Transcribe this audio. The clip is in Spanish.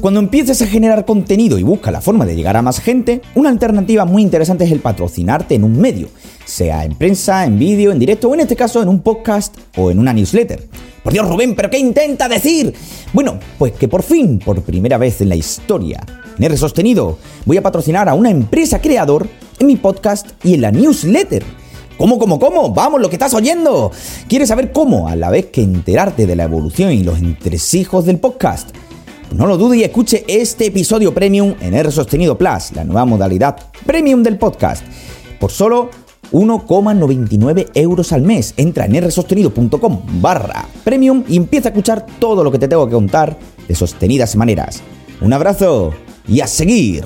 Cuando empieces a generar contenido y buscas la forma de llegar a más gente, una alternativa muy interesante es el patrocinarte en un medio, sea en prensa, en vídeo, en directo o en este caso en un podcast o en una newsletter. Por Dios, Rubén, ¿pero qué intenta decir? Bueno, pues que por fin, por primera vez en la historia, en R Sostenido, voy a patrocinar a una empresa creador en mi podcast y en la newsletter. ¿Cómo, cómo, cómo? Vamos, lo que estás oyendo. ¿Quieres saber cómo? A la vez que enterarte de la evolución y los entresijos del podcast. No lo dude y escuche este episodio premium en R Sostenido Plus, la nueva modalidad premium del podcast, por solo 1,99 euros al mes. Entra en rsostenido.com barra premium y empieza a escuchar todo lo que te tengo que contar de sostenidas maneras. Un abrazo y a seguir.